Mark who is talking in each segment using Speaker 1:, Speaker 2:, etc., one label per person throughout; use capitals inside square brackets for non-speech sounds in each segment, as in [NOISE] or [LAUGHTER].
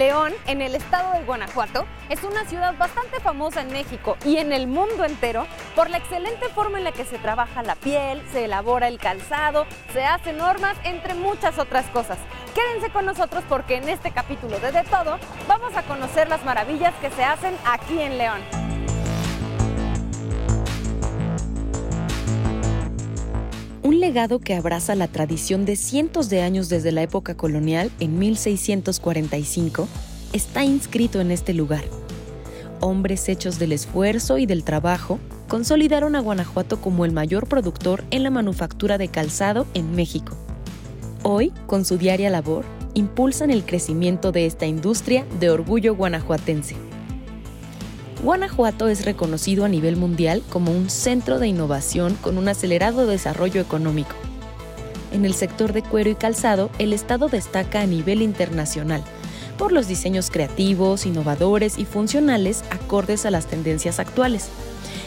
Speaker 1: León, en el estado de Guanajuato, es una ciudad bastante famosa en México y en el mundo entero por la excelente forma en la que se trabaja la piel, se elabora el calzado, se hacen normas, entre muchas otras cosas. Quédense con nosotros porque en este capítulo de De Todo vamos a conocer las maravillas que se hacen aquí en León.
Speaker 2: Un legado que abraza la tradición de cientos de años desde la época colonial en 1645 está inscrito en este lugar. Hombres hechos del esfuerzo y del trabajo consolidaron a Guanajuato como el mayor productor en la manufactura de calzado en México. Hoy, con su diaria labor, impulsan el crecimiento de esta industria de orgullo guanajuatense. Guanajuato es reconocido a nivel mundial como un centro de innovación con un acelerado desarrollo económico. En el sector de cuero y calzado, el estado destaca a nivel internacional por los diseños creativos, innovadores y funcionales acordes a las tendencias actuales.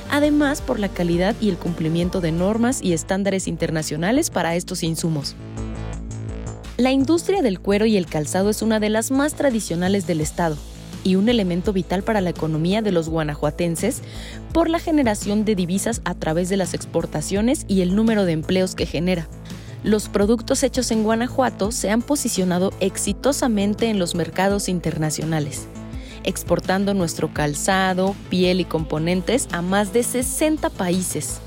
Speaker 2: Además, por la calidad y el cumplimiento de normas y estándares internacionales para estos insumos. La industria del cuero y el calzado es una de las más tradicionales del estado, y un elemento vital para la economía de los guanajuatenses por la generación de divisas a través de las exportaciones y el número de empleos que genera. Los productos hechos en Guanajuato se han posicionado exitosamente en los mercados internacionales, exportando nuestro calzado, piel y componentes a más de 60 países.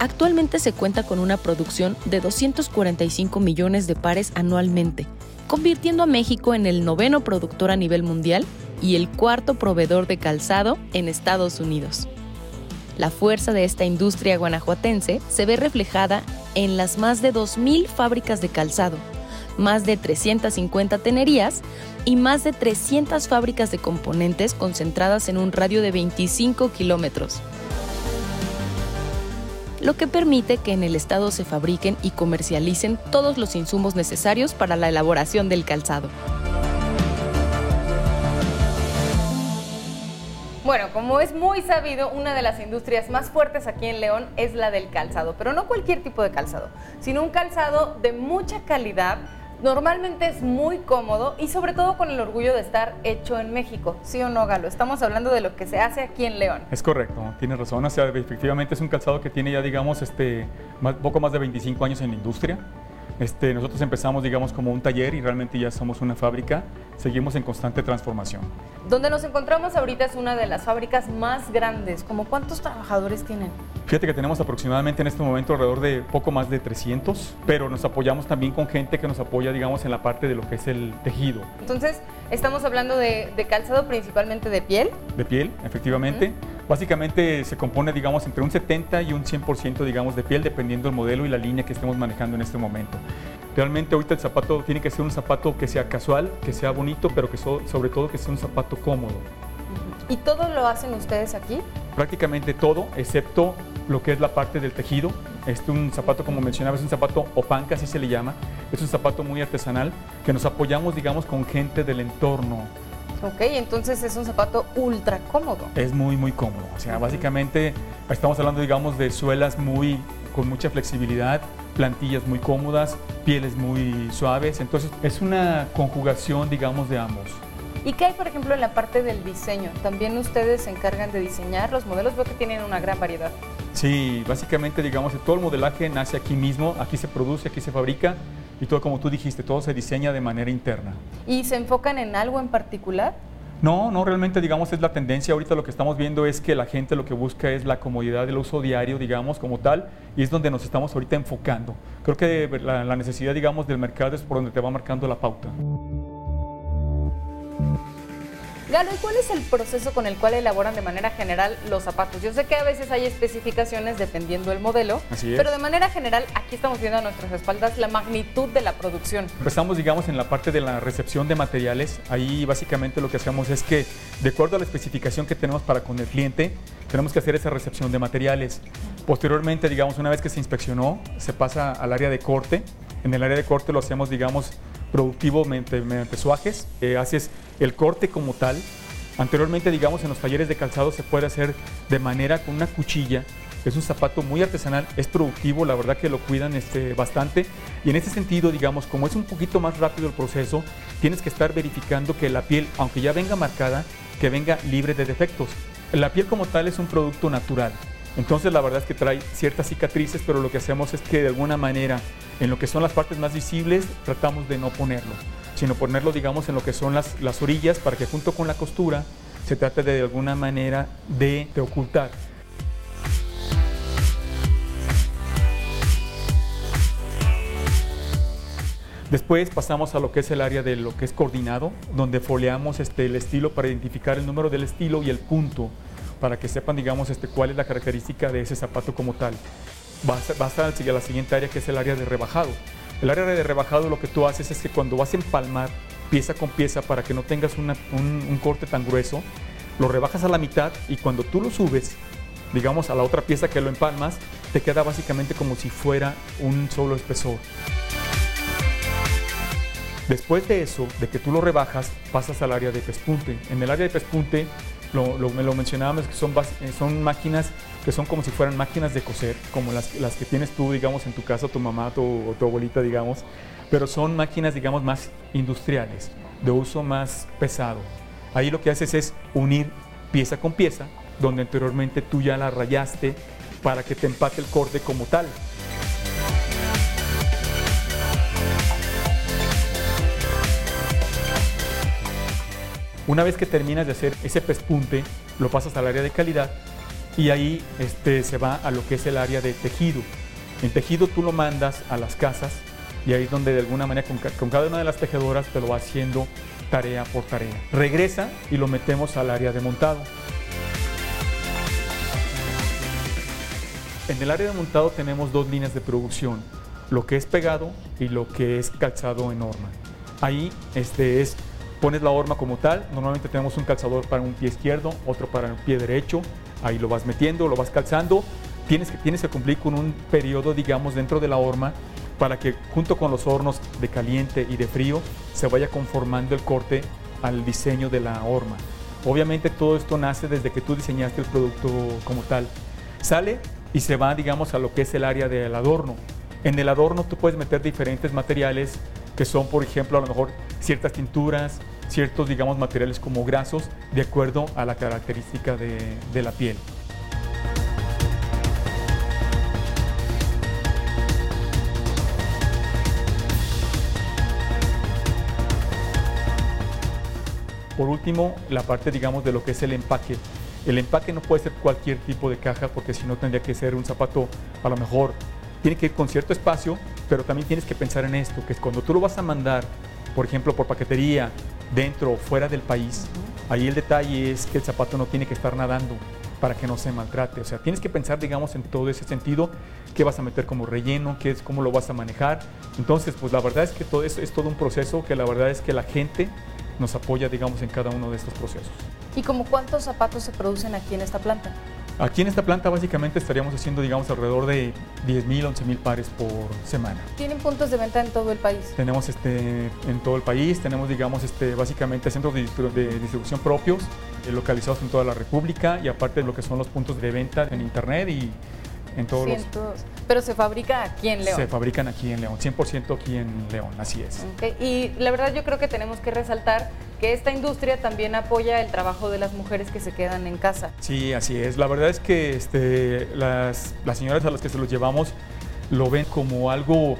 Speaker 2: Actualmente se cuenta con una producción de 245 millones de pares anualmente, convirtiendo a México en el noveno productor a nivel mundial y el cuarto proveedor de calzado en Estados Unidos. La fuerza de esta industria guanajuatense se ve reflejada en las más de 2.000 fábricas de calzado, más de 350 tenerías y más de 300 fábricas de componentes concentradas en un radio de 25 kilómetros, lo que permite que en el estado se fabriquen y comercialicen todos los insumos necesarios para la elaboración del calzado.
Speaker 1: Bueno, como es muy sabido, una de las industrias más fuertes aquí en León es la del calzado, pero no cualquier tipo de calzado, sino un calzado de mucha calidad. Normalmente es muy cómodo y sobre todo con el orgullo de estar hecho en México. ¿Sí o no, Galo? Estamos hablando de lo que se hace aquí en León.
Speaker 3: Es correcto, tiene razón. O sea, efectivamente es un calzado que tiene ya, digamos, este, poco más de 25 años en la industria. Este, nosotros empezamos, digamos, como un taller y realmente ya somos una fábrica. Seguimos en constante transformación.
Speaker 1: Donde nos encontramos ahorita es una de las fábricas más grandes. ¿Cómo cuántos trabajadores tienen?
Speaker 3: Fíjate que tenemos aproximadamente en este momento alrededor de poco más de 300, pero nos apoyamos también con gente que nos apoya, digamos, en la parte de lo que es el tejido.
Speaker 1: Entonces, estamos hablando de, calzado principalmente de piel.
Speaker 3: De piel, efectivamente. Básicamente se compone, digamos, entre un 70 y un 100%, digamos, de piel, dependiendo del modelo y la línea que estemos manejando en este momento. Realmente ahorita el zapato tiene que ser un zapato que sea casual, que sea bonito, pero que sobre todo que sea un zapato cómodo.
Speaker 1: ¿Y todo lo hacen ustedes aquí?
Speaker 3: Prácticamente todo, excepto lo que es la parte del tejido. Este un zapato, como mencionaba, es un zapato opanca, así se le llama. Es un zapato muy artesanal que nos apoyamos, digamos, con gente del entorno
Speaker 1: Ok, entonces es un zapato ultra cómodo.
Speaker 3: Es muy, muy cómodo. O sea, básicamente estamos hablando, digamos, de suelas muy con mucha flexibilidad, plantillas muy cómodas, pieles muy suaves. Entonces es una conjugación, digamos, de ambos.
Speaker 1: ¿Y qué hay, por ejemplo, en la parte del diseño? ¿También ustedes se encargan de diseñar los modelos? Veo que tienen una gran variedad.
Speaker 3: Sí, básicamente, digamos, todo el modelaje nace aquí mismo, aquí se produce, aquí se fabrica y todo como tú dijiste, todo se diseña de manera interna.
Speaker 1: ¿Y se enfocan en algo en particular?
Speaker 3: No, no, realmente digamos es la tendencia. Ahorita lo que estamos viendo es que la gente lo que busca es la comodidad del uso diario, digamos, como tal, y es donde nos estamos ahorita enfocando. Creo que la, la necesidad, digamos, del mercado es por donde te va marcando la pauta.
Speaker 1: Galo, ¿y cuál es el proceso con el cual elaboran de manera general los zapatos? Yo sé que a veces hay especificaciones dependiendo del modelo, pero de manera general aquí estamos viendo a nuestras espaldas la magnitud de la producción.
Speaker 3: Empezamos, digamos, en la parte de la recepción de materiales. Ahí básicamente lo que hacemos es que, de acuerdo a la especificación que tenemos para con el cliente, tenemos que hacer esa recepción de materiales. Posteriormente, digamos, una vez que se inspeccionó, se pasa al área de corte. En el área de corte lo hacemos, digamos, productivo mediante, mediante suajes, eh, haces el corte como tal. Anteriormente, digamos, en los talleres de calzado se puede hacer de manera con una cuchilla es un zapato muy artesanal, es productivo, la verdad que lo cuidan este, bastante. Y en ese sentido, digamos, como es un poquito más rápido el proceso, tienes que estar verificando que la piel, aunque ya venga marcada, que venga libre de defectos. La piel como tal es un producto natural. Entonces la verdad es que trae ciertas cicatrices, pero lo que hacemos es que de alguna manera en lo que son las partes más visibles tratamos de no ponerlo, sino ponerlo digamos en lo que son las, las orillas para que junto con la costura se trate de, de alguna manera de, de ocultar. Después pasamos a lo que es el área de lo que es coordinado, donde foleamos este, el estilo para identificar el número del estilo y el punto, para que sepan, digamos, este, cuál es la característica de ese zapato como tal. Vas, a la siguiente área que es el área de rebajado. El área de rebajado lo que tú haces es que cuando vas a empalmar pieza con pieza para que no tengas un, un corte tan grueso, lo rebajas a la mitad y cuando tú lo subes, digamos, a la otra pieza que lo empalmas, te queda básicamente como si fuera un solo espesor. Después de eso, de que tú lo rebajas, pasas al área de pespunte. En el área de pespunte, lo, lo, me lo mencionábamos, que son, eh, son máquinas que son como si fueran máquinas de coser, como las, las que tienes tú, digamos, en tu casa, tu mamá tu, o tu abuelita, digamos, pero son máquinas, digamos, más industriales, de uso más pesado. Ahí lo que haces es unir pieza con pieza, donde anteriormente tú ya la rayaste para que te empate el corte como tal. Una vez que terminas de hacer ese pespunte, lo pasas al área de calidad y ahí este, se va a lo que es el área de tejido. En tejido tú lo mandas a las casas y ahí es donde de alguna manera con, cada una de las tejedoras te lo va haciendo tarea por tarea. Regresa y lo metemos al área de montado. En el área de montado tenemos dos líneas de producción, lo que es pegado y lo que es calzado en horma. Ahí este es pones la horma como tal, normalmente tenemos un calzador para un pie izquierdo, otro para un pie derecho, ahí lo vas metiendo, lo vas calzando, tienes que, tienes que cumplir con un periodo, digamos, dentro de la horma para que junto con los hornos de caliente y de frío se vaya conformando el corte al diseño de la horma. Obviamente todo esto nace desde que tú diseñaste el producto como tal. Sale y se va, digamos, a lo que es el área del adorno. En el adorno tú puedes meter diferentes materiales que son, por ejemplo, a lo mejor ciertas tinturas, ciertos, digamos, materiales como grasos, de acuerdo a la característica de, la piel. Por último, la parte, digamos, de lo que es el empaque. El empaque no puede ser cualquier tipo de caja porque si no tendría que ser un zapato a lo mejor tiene que ir con cierto espacio, pero también tienes que pensar en esto, que es cuando tú lo vas a mandar, por ejemplo, por paquetería, dentro o fuera del país, ahí el detalle es que el zapato no tiene que estar nadando para que no se maltrate. O sea, tienes que pensar, digamos, en todo ese sentido, qué vas a meter como relleno, qué es, cómo lo vas a manejar. Entonces, pues la verdad es que todo eso es todo un proceso que la verdad es que la gente nos apoya, digamos, en cada uno de estos procesos.
Speaker 1: ¿Y como cuántos zapatos se producen aquí en esta planta?
Speaker 3: Aquí en esta planta básicamente estaríamos haciendo, digamos, alrededor de 10.000, 11.000 pares por semana.
Speaker 1: ¿Tienen puntos de venta en todo el país?
Speaker 3: Tenemos este, en todo el país, tenemos, digamos, este, básicamente centros de, de distribución propios, eh, localizados en toda la República y aparte de lo que son los puntos de venta en Internet y en todos
Speaker 1: Cientos.
Speaker 3: los...
Speaker 1: Pero se fabrica aquí en León.
Speaker 3: Se fabrican aquí en León, 100% aquí en León, así es.
Speaker 1: Okay. Y la verdad yo creo que tenemos que resaltar que esta industria también apoya el trabajo de las mujeres que se quedan en casa.
Speaker 3: Sí, así es. La verdad es que este, las, las señoras a las que se los llevamos lo ven como algo,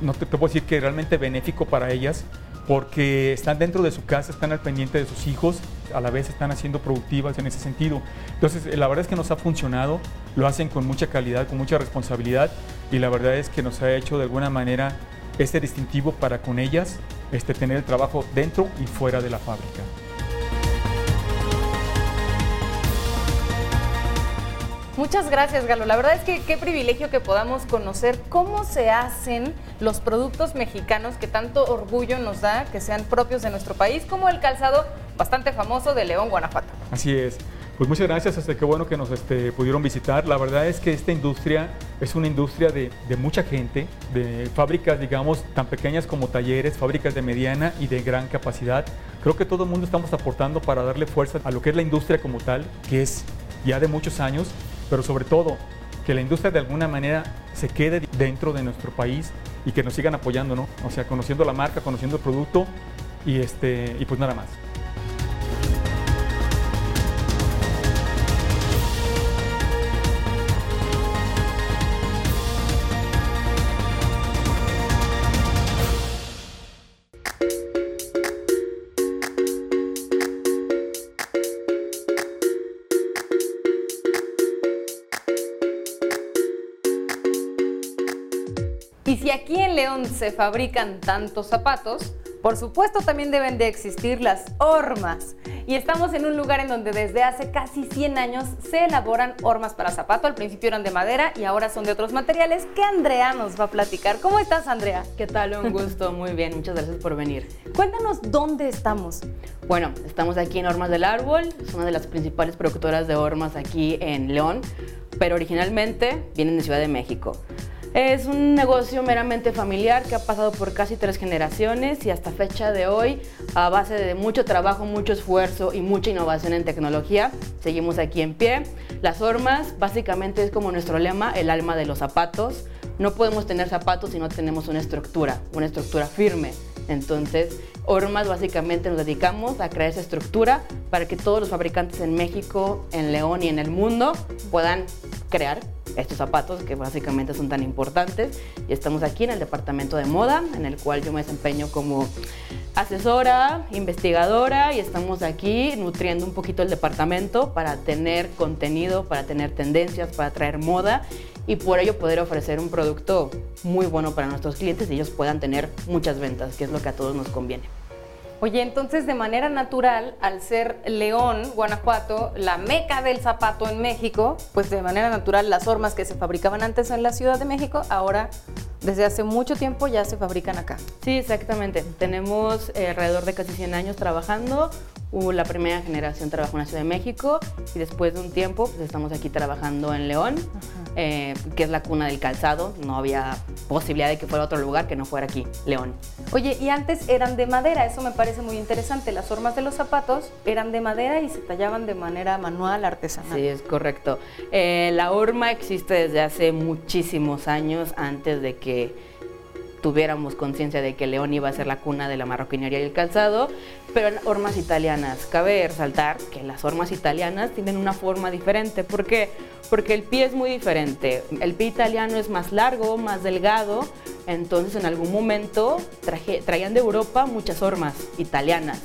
Speaker 3: no te, te puedo decir que realmente benéfico para ellas, porque están dentro de su casa, están al pendiente de sus hijos, a la vez están haciendo productivas en ese sentido. Entonces, la verdad es que nos ha funcionado, lo hacen con mucha calidad, con mucha responsabilidad y la verdad es que nos ha hecho de alguna manera este distintivo para con ellas este, tener el trabajo dentro y fuera de la fábrica.
Speaker 1: Muchas gracias, Galo. La verdad es que qué privilegio que podamos conocer cómo se hacen los productos mexicanos que tanto orgullo nos da que sean propios de nuestro país, como el calzado bastante famoso de León, Guanajuato.
Speaker 3: Así es. Pues muchas gracias, este, qué bueno que nos este, pudieron visitar. La verdad es que esta industria es una industria de, de, mucha gente, de fábricas, digamos, tan pequeñas como talleres, fábricas de mediana y de gran capacidad. Creo que todo el mundo estamos aportando para darle fuerza a lo que es la industria como tal, que es ya de muchos años, pero sobre todo que la industria de alguna manera se quede dentro de nuestro país y que nos sigan apoyando, ¿no? O sea, conociendo la marca, conociendo el producto y, este, y pues nada más.
Speaker 1: Aquí en León se fabrican tantos zapatos, por supuesto también deben de existir las hormas. Y estamos en un lugar en donde desde hace casi 100 años se elaboran hormas para zapato. Al principio eran de madera y ahora son de otros materiales que Andrea nos va a platicar. ¿Cómo estás, Andrea?
Speaker 4: ¿Qué tal? Un gusto, muy bien, muchas gracias por venir.
Speaker 1: Cuéntanos dónde estamos.
Speaker 4: Bueno, estamos aquí en Hormas del Árbol, es una de las principales productoras de hormas aquí en León, pero originalmente vienen de Ciudad de México. Es un negocio meramente familiar que ha pasado por casi tres generaciones y hasta fecha de hoy, a base de mucho trabajo, mucho esfuerzo y mucha innovación en tecnología, seguimos aquí en pie. Las hormas básicamente es como nuestro lema, el alma de los zapatos. No podemos tener zapatos si no tenemos una estructura, una estructura firme. Entonces, Hormas básicamente nos dedicamos a crear esa estructura para que todos los fabricantes en México, en León y en el mundo puedan crear estos zapatos que básicamente son tan importantes. Y estamos aquí en el departamento de moda, en el cual yo me desempeño como asesora, investigadora y estamos aquí nutriendo un poquito el departamento para tener contenido, para tener tendencias, para traer moda y por ello poder ofrecer un producto muy bueno para nuestros clientes y ellos puedan tener muchas ventas, que es lo que a todos nos conviene.
Speaker 1: Oye, entonces de manera natural, al ser León, Guanajuato, la meca del zapato en México, pues de manera natural las hormas que se fabricaban antes en la Ciudad de México, ahora desde hace mucho tiempo ya se fabrican acá.
Speaker 4: Sí, exactamente. Tenemos eh, alrededor de casi 100 años trabajando. La primera generación trabajó en la Ciudad de México y después de un tiempo pues, estamos aquí trabajando en León, eh, que es la cuna del calzado. No había posibilidad de que fuera otro lugar que no fuera aquí, León.
Speaker 1: Oye, y antes eran de madera, eso me parece muy interesante. Las formas de los zapatos eran de madera y se tallaban de manera manual, artesanal.
Speaker 4: Sí, es correcto. Eh, la horma existe desde hace muchísimos años antes de que tuviéramos conciencia de que León iba a ser la cuna de la marroquinería y el calzado, pero en hormas italianas. Cabe resaltar que las hormas italianas tienen una forma diferente. ¿Por qué? Porque el pie es muy diferente. El pie italiano es más largo, más delgado, entonces en algún momento traían de Europa muchas hormas italianas.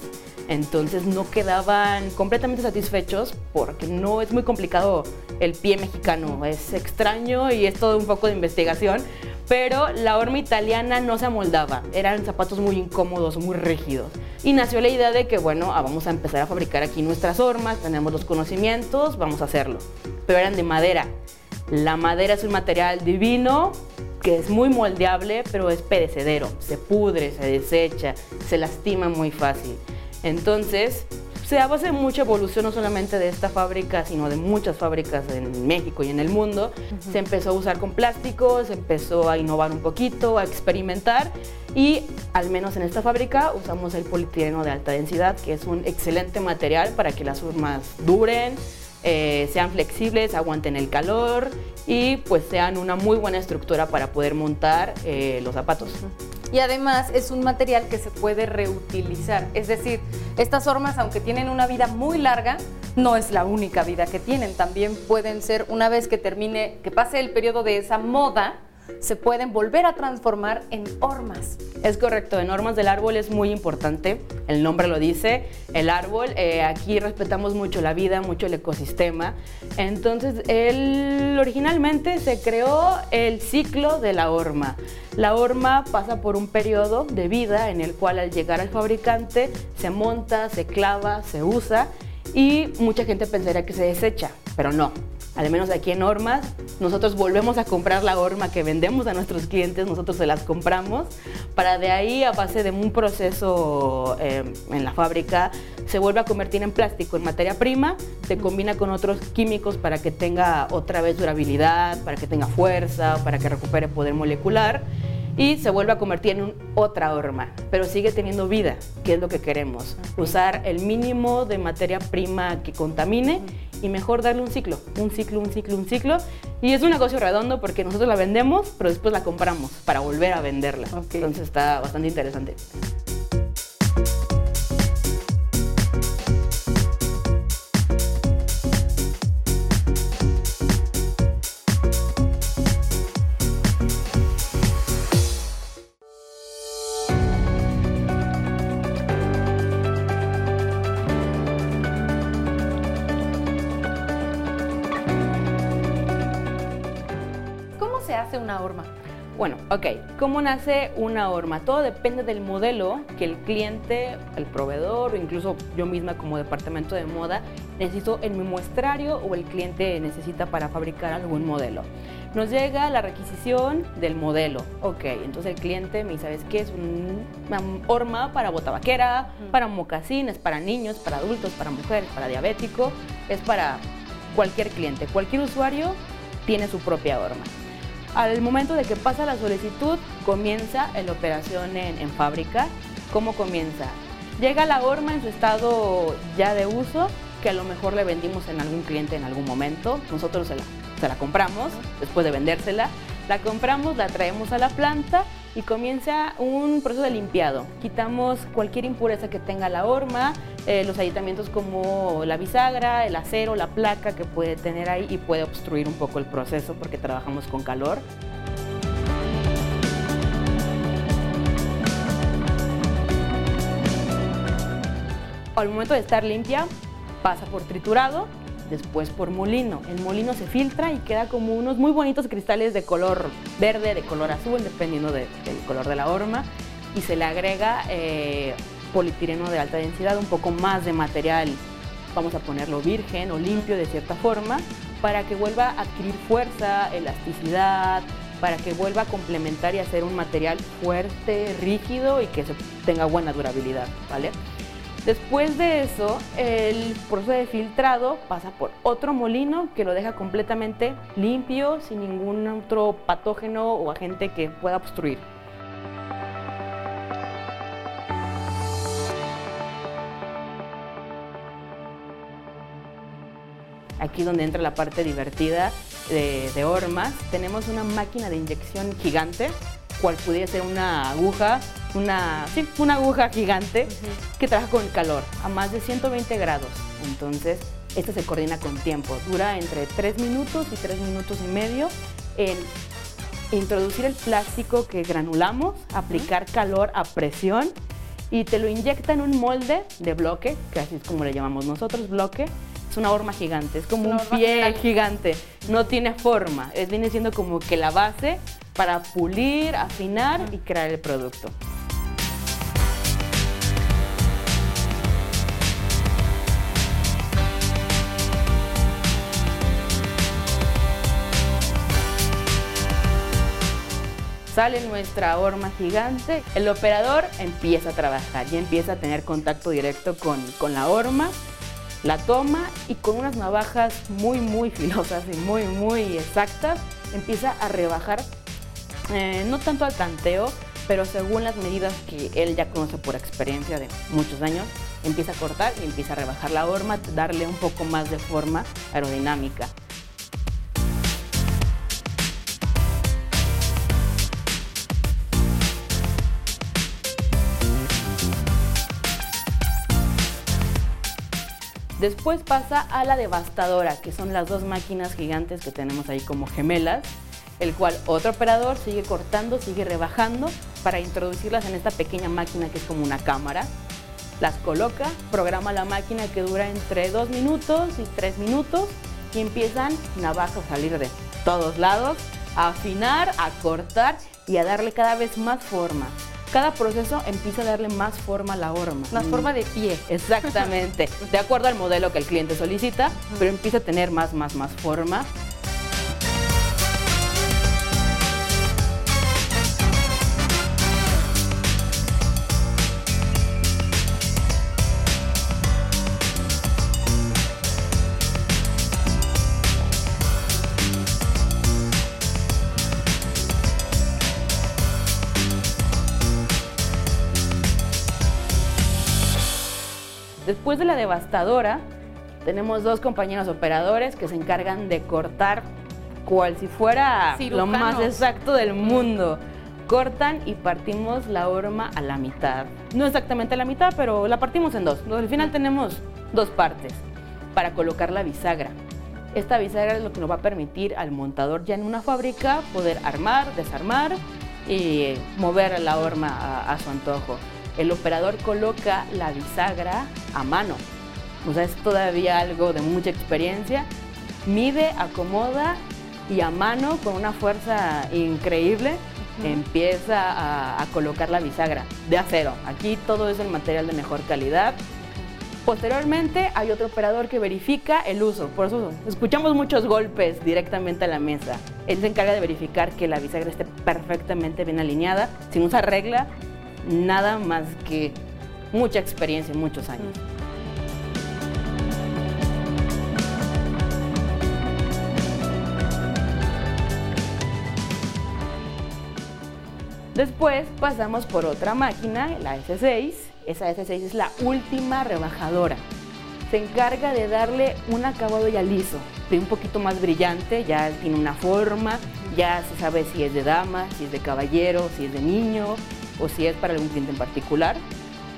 Speaker 4: Entonces no quedaban completamente satisfechos porque no es muy complicado el pie mexicano, es extraño y es todo un poco de investigación, pero la horma italiana no se amoldaba, eran zapatos muy incómodos, muy rígidos. Y nació la idea de que, bueno, ah, vamos a empezar a fabricar aquí nuestras hormas, tenemos los conocimientos, vamos a hacerlo. Pero eran de madera. La madera es un material divino, que es muy moldeable, pero es perecedero, se pudre, se desecha, se lastima muy fácil. Entonces, se de mucha evolución, no solamente de esta fábrica, sino de muchas fábricas en México y en el mundo. Se empezó a usar con plástico, se empezó a innovar un poquito, a experimentar y al menos en esta fábrica usamos el polietileno de alta densidad, que es un excelente material para que las urmas duren, eh, sean flexibles, aguanten el calor y pues sean una muy buena estructura para poder montar eh, los zapatos.
Speaker 1: Y además es un material que se puede reutilizar. Es decir, estas hormas, aunque tienen una vida muy larga, no es la única vida que tienen. También pueden ser, una vez que termine, que pase el periodo de esa moda, se pueden volver a transformar en hormas.
Speaker 4: Es correcto, en hormas del árbol es muy importante, el nombre lo dice, el árbol, eh, aquí respetamos mucho la vida, mucho el ecosistema, entonces él originalmente se creó el ciclo de la horma. La horma pasa por un periodo de vida en el cual al llegar al fabricante se monta, se clava, se usa y mucha gente pensaría que se desecha, pero no al menos aquí en Hormas, nosotros volvemos a comprar la horma que vendemos a nuestros clientes, nosotros se las compramos, para de ahí a base de un proceso eh, en la fábrica, se vuelve a convertir en plástico, en materia prima, se combina con otros químicos para que tenga otra vez durabilidad, para que tenga fuerza, para que recupere poder molecular y se vuelve a convertir en otra horma, pero sigue teniendo vida, que es lo que queremos. Usar el mínimo de materia prima que contamine y mejor darle un ciclo, un ciclo, un ciclo, un ciclo Y es un negocio redondo porque nosotros la vendemos, pero después la compramos para volver a venderla. Entonces está bastante interesante. ¿Cómo nace una horma? Todo depende del modelo que el cliente, el proveedor o incluso yo misma como departamento de moda necesito en mi muestrario o el cliente necesita para fabricar algún modelo. Nos llega la requisición del modelo. Ok, entonces el cliente me dice, ¿sabes qué? Es una horma para bota vaquera, para mocasines, para niños, para adultos, para mujeres, para diabético. Es para cualquier cliente, cualquier usuario tiene su propia horma. Al momento de que pasa la solicitud, comienza la operación en, fábrica. ¿Cómo comienza? Llega la horma en su estado ya de uso, que a lo mejor le vendimos en algún cliente en algún momento. Nosotros se la, se la compramos después de vendérsela. La compramos, la traemos a la planta y comienza un proceso de limpiado. Quitamos cualquier impureza que tenga la horma, eh, los aditamientos como la bisagra, el acero, la placa que puede tener ahí y puede obstruir un poco el proceso porque trabajamos con calor. Al momento de estar limpia, pasa por triturado después por molino. El molino se filtra y queda como unos muy bonitos cristales de color verde, de color azul, dependiendo del color de la horma, y se le agrega eh, polipireno de alta densidad, un poco más de material, vamos a ponerlo virgen o limpio de cierta forma, para que vuelva a adquirir fuerza, elasticidad, para que vuelva a complementar y hacer un material fuerte, rígido y que tenga buena durabilidad, ¿vale? Después de eso, el proceso de filtrado pasa por otro molino que lo deja completamente limpio, sin ningún otro patógeno o agente que pueda obstruir. Aquí donde entra la parte divertida de, de hormas, tenemos una máquina de inyección gigante cual pudiera ser una aguja, una, sí, una aguja gigante que trabaja con calor a más de 120 grados. Entonces, esta se coordina con tiempo. Dura entre 3 minutos y 3 minutos y medio en introducir el plástico que granulamos, aplicar calor a presión y te lo inyecta en un molde de bloque, que así es como le llamamos nosotros, bloque. Es una horma gigante, es como un pie gigante. No tiene forma, es, viene siendo como que la base para pulir, afinar y crear el producto. Sale nuestra horma gigante, el operador empieza a trabajar y empieza a tener contacto directo con, con, la horma, la toma y con unas navajas muy, muy filosas y muy, muy exactas, empieza a rebajar eh, no tanto al tanteo, pero según las medidas que él ya conoce por experiencia de muchos años, empieza a cortar y empieza a rebajar la horma, darle un poco más de forma aerodinámica. Después pasa a la devastadora, que son las dos máquinas gigantes que tenemos ahí como gemelas, el cual otro operador sigue cortando, sigue rebajando para introducirlas en esta pequeña máquina que es como una cámara. Las coloca, programa la máquina que dura entre 2 minutos y 3 minutos y empiezan navajas a salir de todos lados, a afinar, a cortar y a darle cada vez más forma. Cada proceso empieza a darle más forma a la horma.
Speaker 1: Más forma de pie. [LAUGHS]
Speaker 4: Exactamente. De acuerdo al modelo que el cliente solicita, pero empieza a tener más, más, más forma Después de la devastadora, tenemos dos compañeros operadores que se encargan de cortar cual si fuera lo más exacto del mundo. Cortan y partimos la horma a la mitad. No exactamente a la mitad, pero la partimos en dos. Al final tenemos dos partes para colocar la bisagra. Esta bisagra es lo que nos va a permitir al montador ya en una fábrica poder armar, desarmar y mover la horma a, a su antojo. El operador coloca la bisagra a mano. O sea, es todavía algo de mucha experiencia. Mide, acomoda y a mano, con una fuerza increíble, empieza a, a colocar la bisagra de acero. Aquí todo es el material de mejor calidad. Posteriormente hay otro operador que verifica el uso, por eso escuchamos muchos golpes directamente a la mesa. Él se encarga de verificar que la bisagra esté perfectamente bien alineada, sin usar regla, nada más que mucha experiencia y muchos años. Después pasamos por otra máquina, la S6. Esa S6 es la última rebajadora. Se encarga de darle un acabado ya liso, de un poquito más brillante, ya tiene una forma, ya se sabe si es de dama, si es de caballero, si es de niño o si es para algún cliente en particular.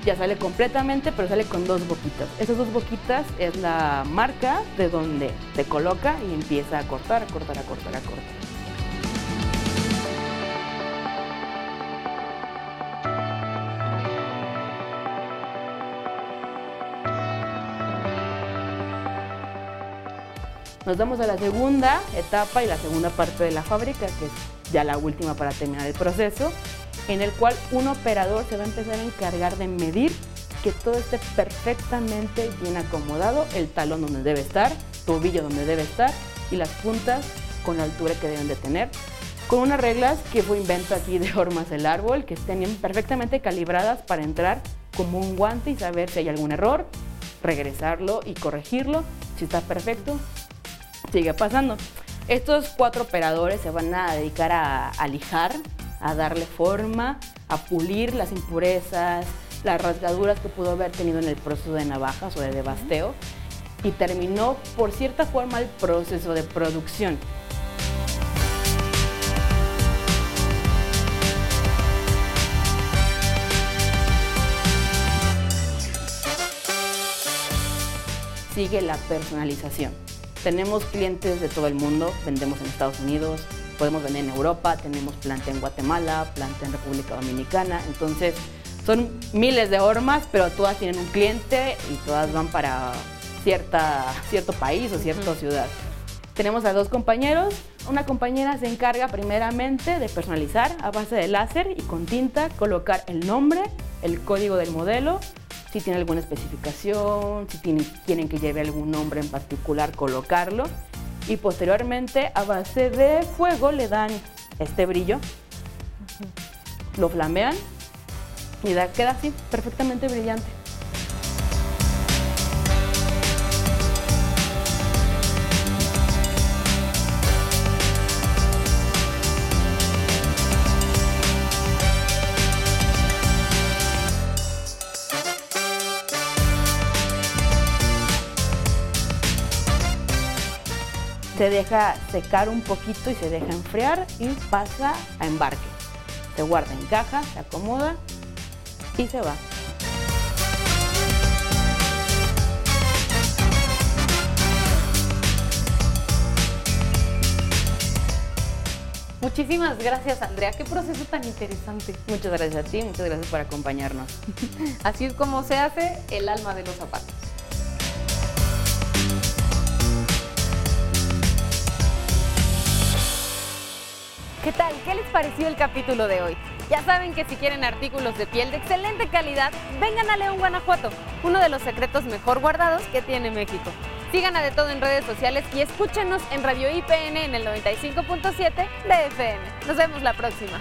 Speaker 4: Ya sale completamente, pero sale con dos boquitas. Esas dos boquitas es la marca de donde se coloca y empieza a cortar, a cortar, a cortar, a cortar. Nos vamos a la segunda etapa y la segunda parte de la fábrica, que es ya la última para terminar el proceso, en el cual un operador se va a empezar a encargar de medir que todo esté perfectamente bien acomodado, el talón donde debe estar, tobillo donde debe estar y las puntas con la altura que deben de tener, con unas reglas que fue invento aquí de Hormas del Árbol, que estén perfectamente calibradas para entrar como un guante y saber si hay algún error, regresarlo y corregirlo. Si está perfecto, sigue pasando. Estos cuatro operadores se van a dedicar a, a lijar, a darle forma, a pulir las impurezas, las rasgaduras que pudo haber tenido en el proceso de navajas o de devasteo. Y terminó, por cierta forma, el proceso de producción. Sigue la personalización. Tenemos clientes de todo el mundo, vendemos en Estados Unidos, podemos vender en Europa, tenemos planta en Guatemala, planta en República Dominicana, entonces son miles de hormas, pero todas tienen un cliente y todas van para cierta, cierto país o cierta ciudad. Tenemos a dos compañeros, una compañera se encarga primeramente de personalizar a base de láser y con tinta colocar el nombre, el código del modelo, si tiene alguna especificación, si tiene- quieren que lleve algún nombre en particular, colocarlo. Y posteriormente, a base de fuego, le dan este brillo, lo flamean y da, queda así, perfectamente brillante. Se deja secar un poquito y se deja enfriar y pasa a embarque. Se guarda en caja, se acomoda y se va.
Speaker 1: Muchísimas gracias, Andrea. Qué proceso tan interesante.
Speaker 4: Muchas gracias a ti, muchas gracias por acompañarnos. [LAUGHS]
Speaker 1: Así es como se hace el alma de los zapatos. ¿Qué tal? ¿Qué les pareció el capítulo de hoy? Ya saben que si quieren artículos de piel de excelente calidad, vengan a León, Guanajuato, uno de los secretos mejor guardados que tiene México. Sigan a De Todo en redes sociales y escúchenos en Radio IPN en el 95.7 de FM. Nos vemos la próxima.